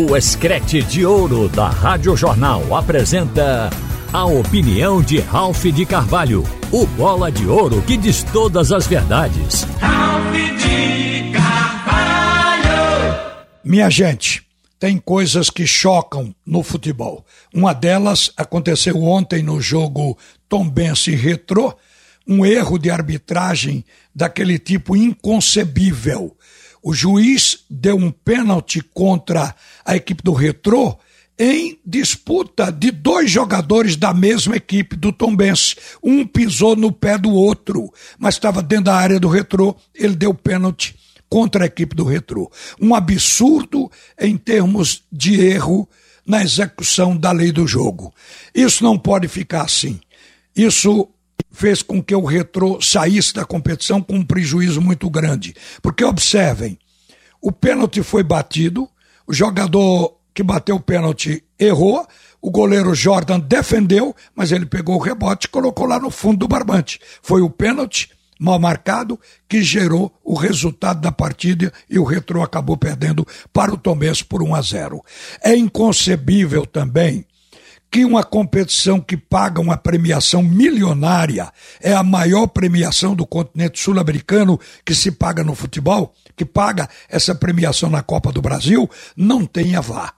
O Escrete de Ouro da Rádio Jornal apresenta a opinião de Ralph de Carvalho, o bola de ouro que diz todas as verdades. Ralph de Carvalho! Minha gente, tem coisas que chocam no futebol. Uma delas aconteceu ontem no jogo Tombense Retrô, um erro de arbitragem daquele tipo inconcebível o juiz deu um pênalti contra a equipe do Retrô em disputa de dois jogadores da mesma equipe do Tombense. Um pisou no pé do outro, mas estava dentro da área do Retrô, ele deu pênalti contra a equipe do Retrô. Um absurdo em termos de erro na execução da lei do jogo. Isso não pode ficar assim. Isso fez com que o retrô saísse da competição com um prejuízo muito grande. Porque observem, o pênalti foi batido, o jogador que bateu o pênalti errou, o goleiro Jordan defendeu, mas ele pegou o rebote e colocou lá no fundo do barbante. Foi o pênalti mal marcado que gerou o resultado da partida e o Retrô acabou perdendo para o Tomés por 1 a 0. É inconcebível também que uma competição que paga uma premiação milionária é a maior premiação do continente sul-americano que se paga no futebol, que paga essa premiação na Copa do Brasil, não tenha VAR.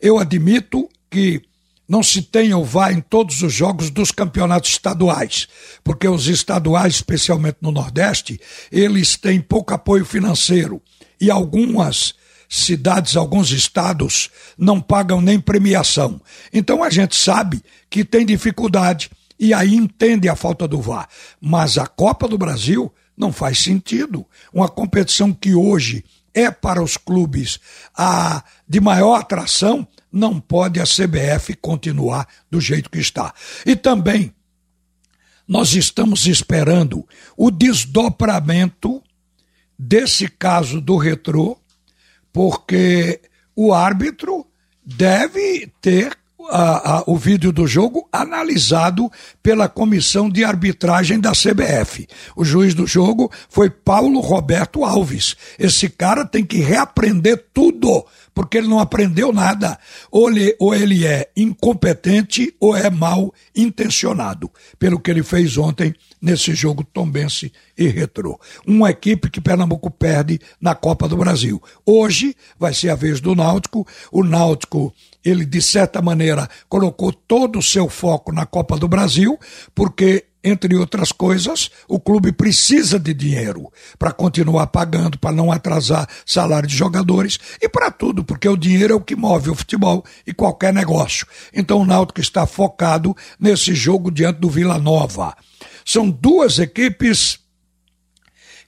Eu admito que não se tenha o VAR em todos os jogos dos campeonatos estaduais, porque os estaduais, especialmente no Nordeste, eles têm pouco apoio financeiro e algumas cidades, alguns estados não pagam nem premiação. Então a gente sabe que tem dificuldade e aí entende a falta do VAR. Mas a Copa do Brasil não faz sentido. Uma competição que hoje é para os clubes a de maior atração, não pode a CBF continuar do jeito que está. E também nós estamos esperando o desdobramento desse caso do retrô porque o árbitro deve ter a, a, o vídeo do jogo analisado pela comissão de arbitragem da CBF. O juiz do jogo foi Paulo Roberto Alves. Esse cara tem que reaprender tudo, porque ele não aprendeu nada. Ou ele, ou ele é incompetente ou é mal intencionado, pelo que ele fez ontem nesse jogo Tombense e Retrô. Uma equipe que Pernambuco perde na Copa do Brasil. Hoje vai ser a vez do Náutico. O Náutico ele de certa maneira colocou todo o seu foco na Copa do Brasil, porque entre outras coisas, o clube precisa de dinheiro para continuar pagando, para não atrasar salário de jogadores e para tudo, porque o dinheiro é o que move o futebol e qualquer negócio. Então o Náutico está focado nesse jogo diante do Vila Nova. São duas equipes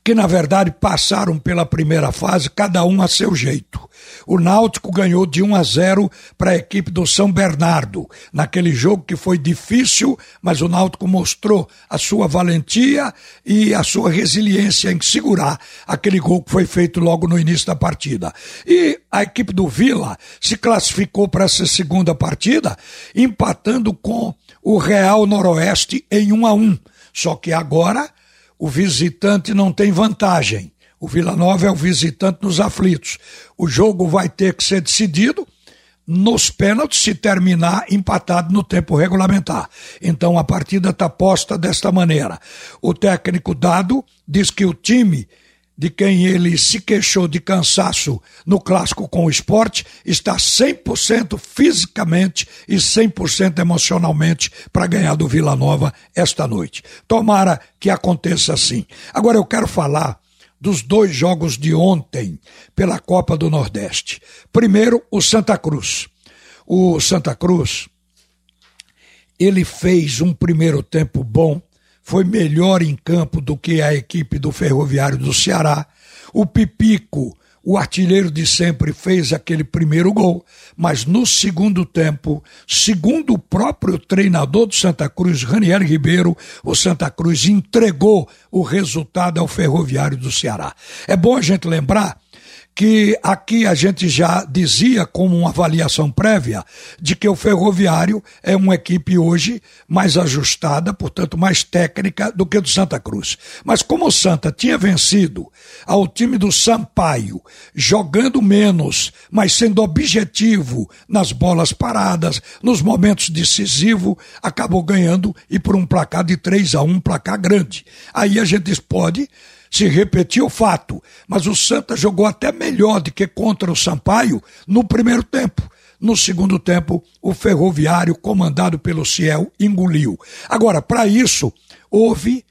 que na verdade passaram pela primeira fase, cada um a seu jeito. O Náutico ganhou de 1 a 0 para a equipe do São Bernardo, naquele jogo que foi difícil, mas o Náutico mostrou a sua valentia e a sua resiliência em segurar aquele gol que foi feito logo no início da partida. E a equipe do Vila se classificou para essa segunda partida, empatando com o Real Noroeste em 1 a 1. Só que agora o visitante não tem vantagem. O Vila Nova é o visitante nos aflitos. O jogo vai ter que ser decidido nos pênaltis se terminar empatado no tempo regulamentar. Então a partida está posta desta maneira. O técnico dado diz que o time de quem ele se queixou de cansaço no clássico com o esporte, está 100% fisicamente e 100% emocionalmente para ganhar do Vila Nova esta noite. Tomara que aconteça assim. Agora eu quero falar dos dois jogos de ontem pela Copa do Nordeste. Primeiro, o Santa Cruz. O Santa Cruz, ele fez um primeiro tempo bom, foi melhor em campo do que a equipe do Ferroviário do Ceará. O Pipico, o artilheiro de sempre, fez aquele primeiro gol, mas no segundo tempo, segundo o próprio treinador do Santa Cruz, Raniel Ribeiro, o Santa Cruz entregou o resultado ao Ferroviário do Ceará. É bom a gente lembrar que aqui a gente já dizia como uma avaliação prévia de que o Ferroviário é uma equipe hoje mais ajustada, portanto mais técnica do que do Santa Cruz. Mas como o Santa tinha vencido ao time do Sampaio, jogando menos, mas sendo objetivo nas bolas paradas, nos momentos decisivos, acabou ganhando e por um placar de 3 a 1, placar grande. Aí a gente pode se repetir o fato, mas o Santa jogou até melhor do que contra o Sampaio no primeiro tempo. No segundo tempo, o Ferroviário, comandado pelo Ciel, engoliu. Agora, para isso, houve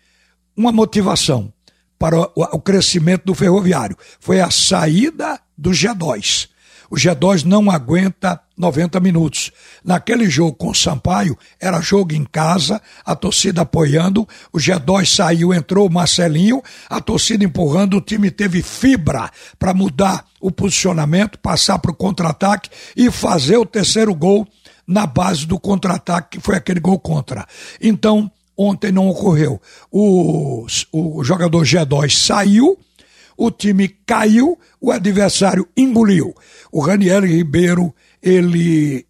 uma motivação para o crescimento do Ferroviário. Foi a saída do G2. O G2 não aguenta 90 minutos. Naquele jogo com o Sampaio, era jogo em casa, a torcida apoiando, o G2 saiu, entrou o Marcelinho, a torcida empurrando, o time teve fibra para mudar o posicionamento, passar para o contra-ataque e fazer o terceiro gol na base do contra-ataque, que foi aquele gol contra. Então, ontem não ocorreu. O, o jogador G2 saiu, o time caiu, o adversário engoliu. O Raniel Ribeiro, ele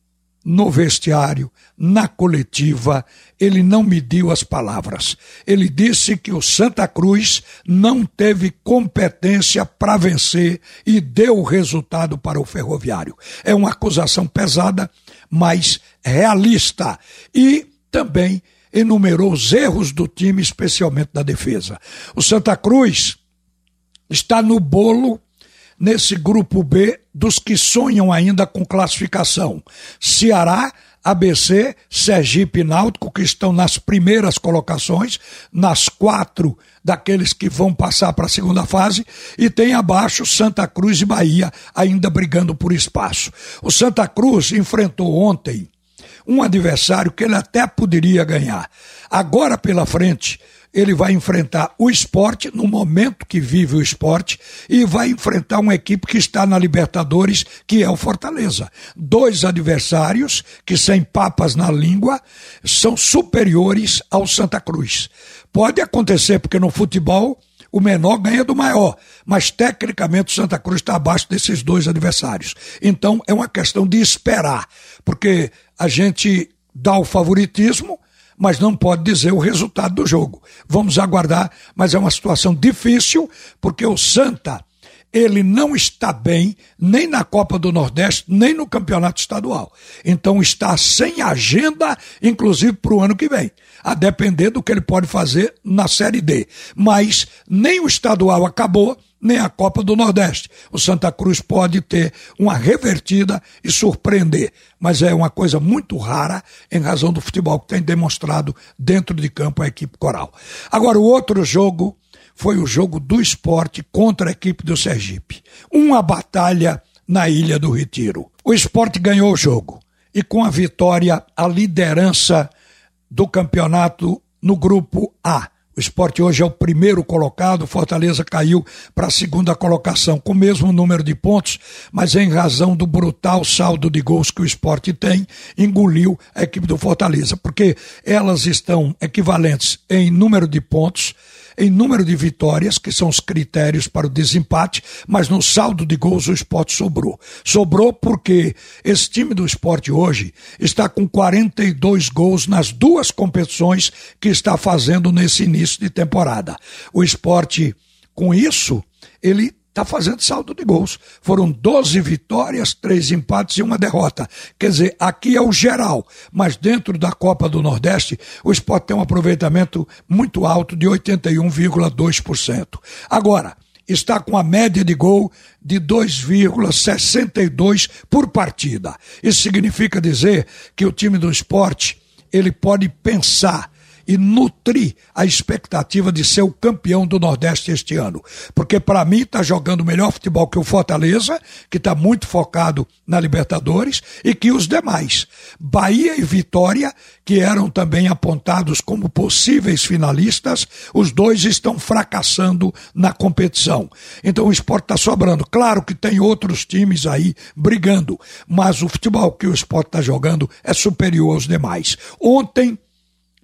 no vestiário, na coletiva, ele não mediu as palavras. Ele disse que o Santa Cruz não teve competência para vencer e deu o resultado para o Ferroviário. É uma acusação pesada, mas realista. E também enumerou os erros do time, especialmente da defesa. O Santa Cruz está no bolo nesse grupo B dos que sonham ainda com classificação. Ceará, ABC, Sergipe e Náutico, que estão nas primeiras colocações, nas quatro daqueles que vão passar para a segunda fase, e tem abaixo Santa Cruz e Bahia, ainda brigando por espaço. O Santa Cruz enfrentou ontem um adversário que ele até poderia ganhar. Agora pela frente, ele vai enfrentar o esporte no momento que vive o esporte e vai enfrentar uma equipe que está na Libertadores, que é o Fortaleza. Dois adversários que, sem papas na língua, são superiores ao Santa Cruz. Pode acontecer, porque no futebol o menor ganha do maior, mas tecnicamente o Santa Cruz está abaixo desses dois adversários. Então é uma questão de esperar, porque a gente dá o favoritismo mas não pode dizer o resultado do jogo. Vamos aguardar, mas é uma situação difícil, porque o Santa ele não está bem nem na Copa do Nordeste, nem no Campeonato Estadual. Então está sem agenda, inclusive para o ano que vem, a depender do que ele pode fazer na Série D. Mas nem o estadual acabou, nem a Copa do Nordeste. O Santa Cruz pode ter uma revertida e surpreender, mas é uma coisa muito rara em razão do futebol que tem demonstrado dentro de campo a equipe coral. Agora, o outro jogo foi o jogo do esporte contra a equipe do Sergipe. Uma batalha na Ilha do Retiro. O esporte ganhou o jogo e com a vitória, a liderança do campeonato no grupo A o esporte hoje é o primeiro colocado, Fortaleza caiu para a segunda colocação, com o mesmo número de pontos, mas em razão do brutal saldo de gols que o esporte tem, engoliu a equipe do Fortaleza, porque elas estão equivalentes em número de pontos, em número de vitórias, que são os critérios para o desempate, mas no saldo de gols o esporte sobrou. Sobrou porque esse time do esporte hoje está com 42 gols nas duas competições que está fazendo nesse início de temporada. O esporte, com isso, ele está fazendo saldo de gols. Foram 12 vitórias, três empates e uma derrota. Quer dizer, aqui é o geral, mas dentro da Copa do Nordeste, o esporte tem um aproveitamento muito alto de 81,2%. Agora, está com a média de gol de 2,62 por partida. Isso significa dizer que o time do esporte ele pode pensar e nutrir a expectativa de ser o campeão do Nordeste este ano. Porque para mim está jogando melhor futebol que o Fortaleza, que está muito focado na Libertadores, e que os demais. Bahia e Vitória, que eram também apontados como possíveis finalistas, os dois estão fracassando na competição. Então o esporte está sobrando. Claro que tem outros times aí brigando, mas o futebol que o esporte está jogando é superior aos demais. Ontem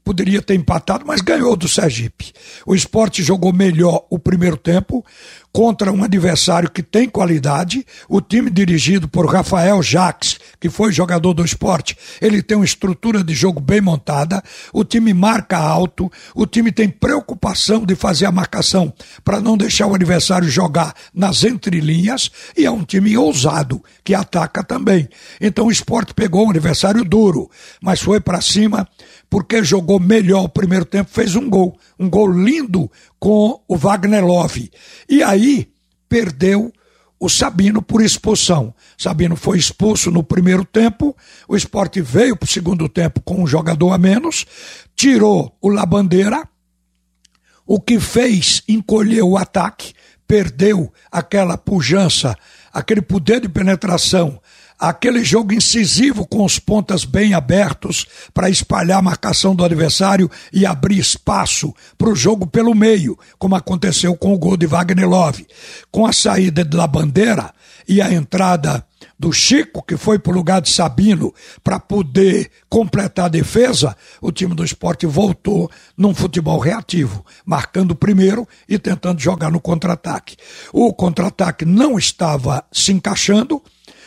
poderia ter empatado, mas ganhou do Sergipe. O esporte jogou melhor o primeiro tempo, contra um adversário que tem qualidade. O time dirigido por Rafael Jacques, que foi jogador do esporte, ele tem uma estrutura de jogo bem montada. O time marca alto, o time tem preocupação de fazer a marcação para não deixar o adversário jogar nas entrelinhas e é um time ousado que ataca também. Então o esporte pegou um adversário duro, mas foi para cima porque jogou melhor o primeiro tempo, fez um gol, um gol lindo com o Wagner Love. E aí perdeu o Sabino por expulsão. Sabino foi expulso no primeiro tempo, o esporte veio para o segundo tempo com um jogador a menos, tirou o Labandeira, o que fez encolher o ataque, perdeu aquela pujança, aquele poder de penetração aquele jogo incisivo com os pontas bem abertos para espalhar a marcação do adversário e abrir espaço para o jogo pelo meio, como aconteceu com o gol de Wagner Love. Com a saída da bandeira e a entrada do Chico, que foi para o lugar de Sabino para poder completar a defesa, o time do esporte voltou num futebol reativo, marcando primeiro e tentando jogar no contra-ataque. O contra-ataque não estava se encaixando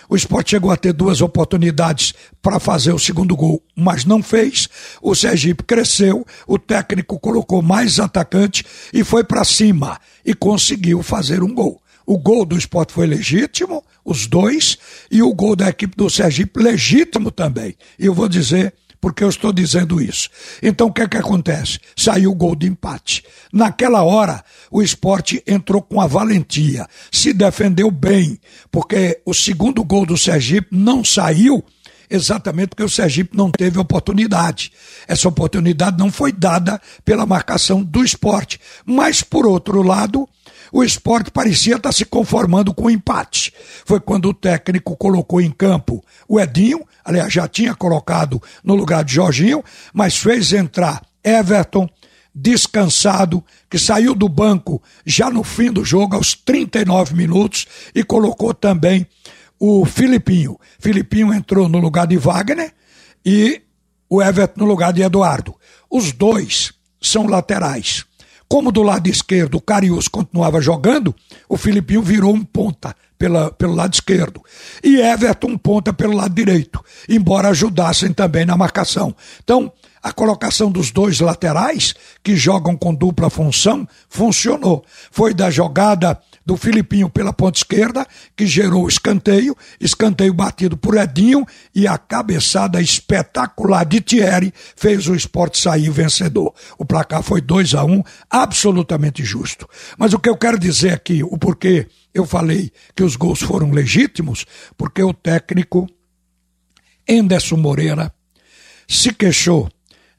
o esporte chegou a ter duas oportunidades para fazer o segundo gol, mas não fez. O Sergipe cresceu, o técnico colocou mais atacante e foi para cima e conseguiu fazer um gol. O gol do esporte foi legítimo, os dois, e o gol da equipe do Sergipe legítimo também. E eu vou dizer porque eu estou dizendo isso. Então o que é que acontece? Saiu o gol de empate. Naquela hora, o esporte entrou com a valentia, se defendeu bem, porque o segundo gol do Sergipe não saiu exatamente porque o Sergipe não teve oportunidade. Essa oportunidade não foi dada pela marcação do esporte. Mas, por outro lado, o esporte parecia estar se conformando com o empate. Foi quando o técnico colocou em campo o Edinho, aliás, já tinha colocado no lugar de Jorginho, mas fez entrar Everton, descansado, que saiu do banco já no fim do jogo, aos 39 minutos, e colocou também o Filipinho. Filipinho entrou no lugar de Wagner e o Everton no lugar de Eduardo. Os dois são laterais. Como do lado esquerdo o Carius continuava jogando, o Filipinho virou um ponta pela, pelo lado esquerdo. E Everton um ponta pelo lado direito, embora ajudassem também na marcação. Então, a colocação dos dois laterais, que jogam com dupla função, funcionou. Foi da jogada do Filipinho pela ponta esquerda, que gerou escanteio, escanteio batido por Edinho e a cabeçada espetacular de Thierry fez o esporte sair vencedor. O placar foi 2 a 1 um, absolutamente justo. Mas o que eu quero dizer aqui, o porquê eu falei que os gols foram legítimos, porque o técnico Enderson Moreira se queixou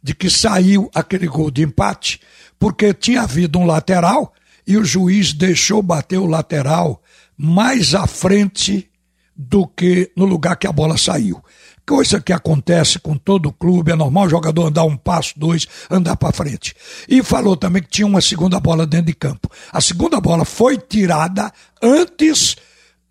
de que saiu aquele gol de empate porque tinha havido um lateral e o juiz deixou bater o lateral mais à frente do que no lugar que a bola saiu. Coisa que acontece com todo clube, é normal o jogador andar um passo, dois, andar para frente. E falou também que tinha uma segunda bola dentro de campo. A segunda bola foi tirada antes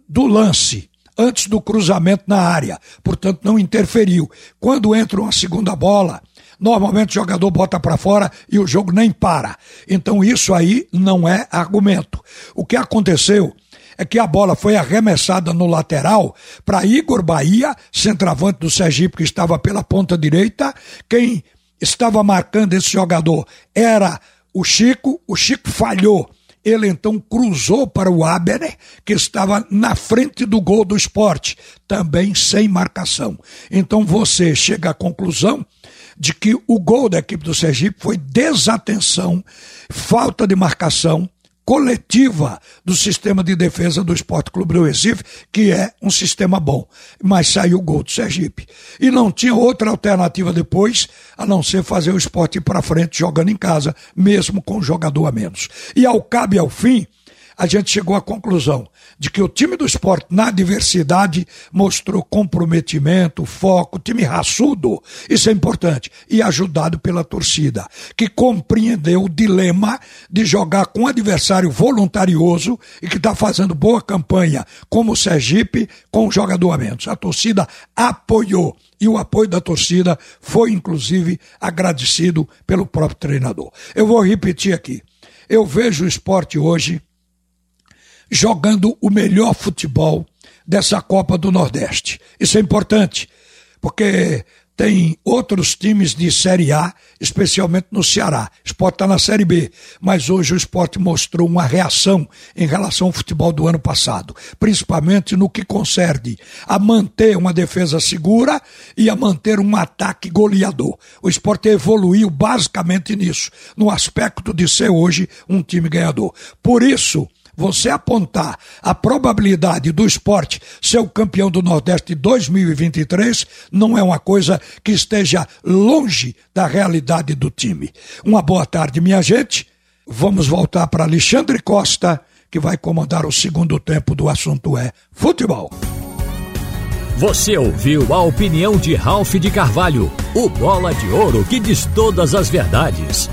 do lance, antes do cruzamento na área, portanto não interferiu. Quando entra uma segunda bola, Normalmente o jogador bota para fora e o jogo nem para. Então isso aí não é argumento. O que aconteceu é que a bola foi arremessada no lateral para Igor Bahia, centroavante do Sergipe que estava pela ponta direita. Quem estava marcando esse jogador era o Chico. O Chico falhou. Ele então cruzou para o Abner, que estava na frente do gol do esporte, também sem marcação. Então você chega à conclusão de que o gol da equipe do Sergipe foi desatenção, falta de marcação coletiva do sistema de defesa do Esporte Clube do Recife, que é um sistema bom. Mas saiu o gol do Sergipe. E não tinha outra alternativa depois, a não ser fazer o esporte ir para frente jogando em casa, mesmo com um jogador a menos. E ao cabo e ao fim, a gente chegou à conclusão de que o time do esporte, na adversidade, mostrou comprometimento, foco, time raçudo, isso é importante, e ajudado pela torcida, que compreendeu o dilema de jogar com um adversário voluntarioso e que está fazendo boa campanha, como o Sergipe, com o jogador a menos. A torcida apoiou e o apoio da torcida foi, inclusive, agradecido pelo próprio treinador. Eu vou repetir aqui. Eu vejo o esporte hoje jogando o melhor futebol dessa Copa do Nordeste. Isso é importante, porque tem outros times de Série A, especialmente no Ceará. O esporte está na Série B, mas hoje o esporte mostrou uma reação em relação ao futebol do ano passado, principalmente no que concerne a manter uma defesa segura e a manter um ataque goleador. O esporte evoluiu basicamente nisso, no aspecto de ser hoje um time ganhador. Por isso, você apontar a probabilidade do esporte ser o campeão do Nordeste de 2023 não é uma coisa que esteja longe da realidade do time. Uma boa tarde, minha gente. Vamos voltar para Alexandre Costa, que vai comandar o segundo tempo do assunto é futebol. Você ouviu a opinião de Ralph de Carvalho, o bola de ouro que diz todas as verdades.